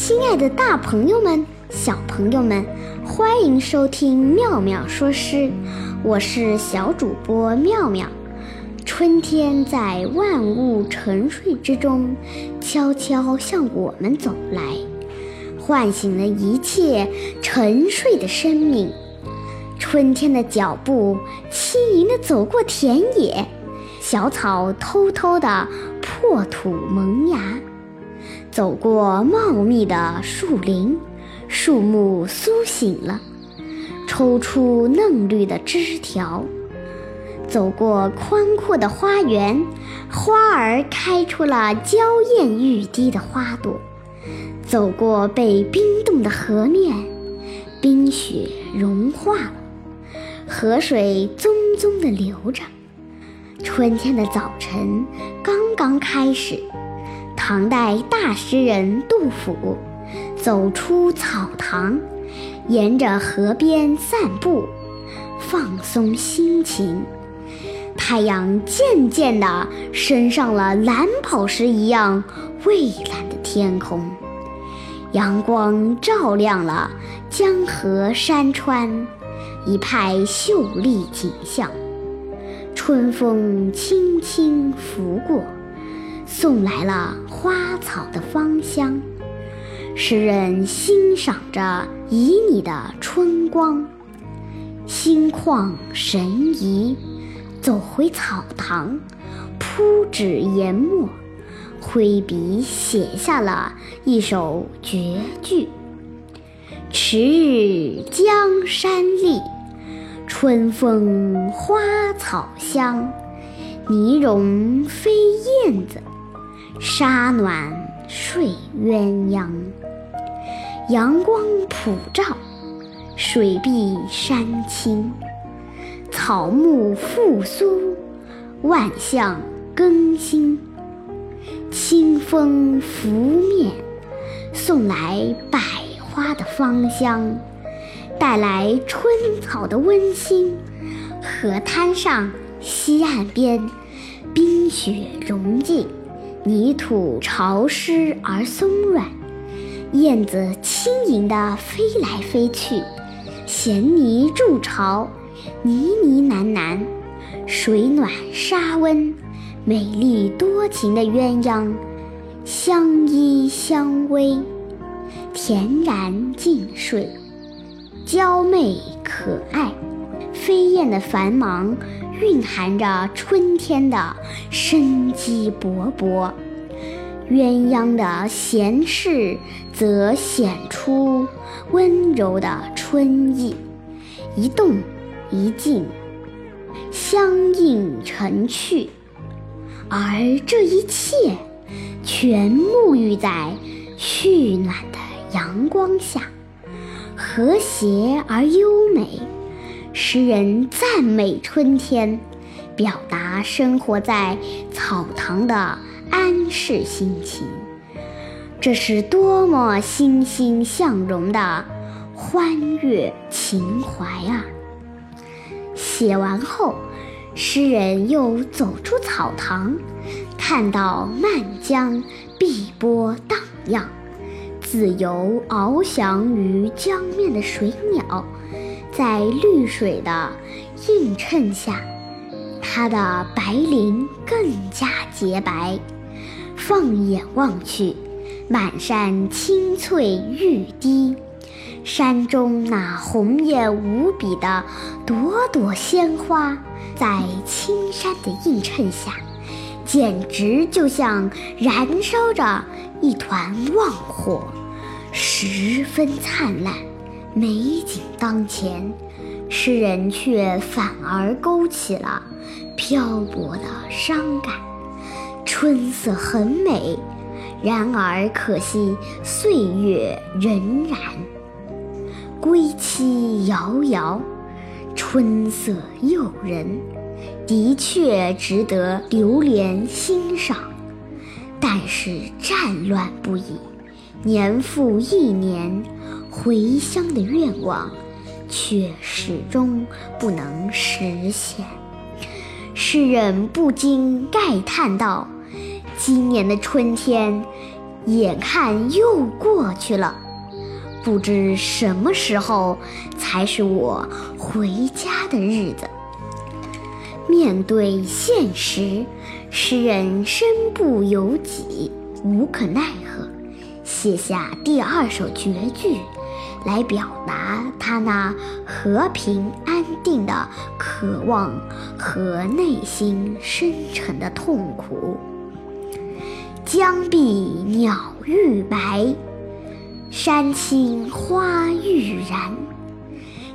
亲爱的，大朋友们、小朋友们，欢迎收听妙妙说诗，我是小主播妙妙。春天在万物沉睡之中，悄悄向我们走来，唤醒了一切沉睡的生命。春天的脚步轻盈地走过田野，小草偷偷地破土萌芽。走过茂密的树林，树木苏醒了，抽出嫩绿的枝条；走过宽阔的花园，花儿开出了娇艳欲滴的花朵；走过被冰冻的河面，冰雪融化了，河水淙淙地流着。春天的早晨刚刚开始。唐代大诗人杜甫走出草堂，沿着河边散步，放松心情。太阳渐渐地升上了蓝宝石一样蔚蓝的天空，阳光照亮了江河山川，一派秀丽景象。春风轻轻拂过。送来了花草的芳香，诗人欣赏着旖旎的春光，心旷神怡，走回草堂，铺纸研墨，挥笔写下了一首绝句：“迟日江山丽，春风花草香，泥融飞燕子。”沙暖睡鸳鸯，阳光普照，水碧山青，草木复苏，万象更新。清风拂面，送来百花的芳香，带来春草的温馨。河滩上，溪岸边，冰雪融尽。泥土潮湿而松软，燕子轻盈地飞来飞去，衔泥筑巢，呢呢喃喃，水暖沙温，美丽多情的鸳鸯相依相偎，恬然静睡，娇媚可爱。飞燕的繁忙。蕴含着春天的生机勃勃，鸳鸯的闲适则显出温柔的春意，一动一静，相映成趣，而这一切全沐浴在煦暖的阳光下，和谐而优美。诗人赞美春天，表达生活在草堂的安适心情。这是多么欣欣向荣的欢悦情怀啊！写完后，诗人又走出草堂，看到漫江碧波荡漾，自由翱翔于江面的水鸟。在绿水的映衬下，它的白鳞更加洁白。放眼望去，满山青翠欲滴，山中那红艳无比的朵朵鲜花，在青山的映衬下，简直就像燃烧着一团旺火，十分灿烂。美景当前，诗人却反而勾起了漂泊的伤感。春色很美，然而可惜岁月荏苒。归期遥遥，春色诱人，的确值得流连欣赏。但是战乱不已，年复一年。回乡的愿望，却始终不能实现。诗人不禁慨叹道：“今年的春天，眼看又过去了，不知什么时候才是我回家的日子。面对现实，诗人身不由己，无可奈何，写下第二首绝句，来表达他那和平安定的渴望和内心深沉的痛苦。江碧鸟欲白，山青花欲燃。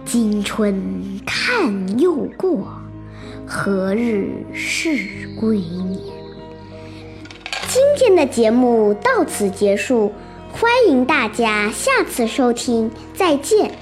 今春看又过，何日是归年？今天的节目到此结束，欢迎大家下次收听，再见。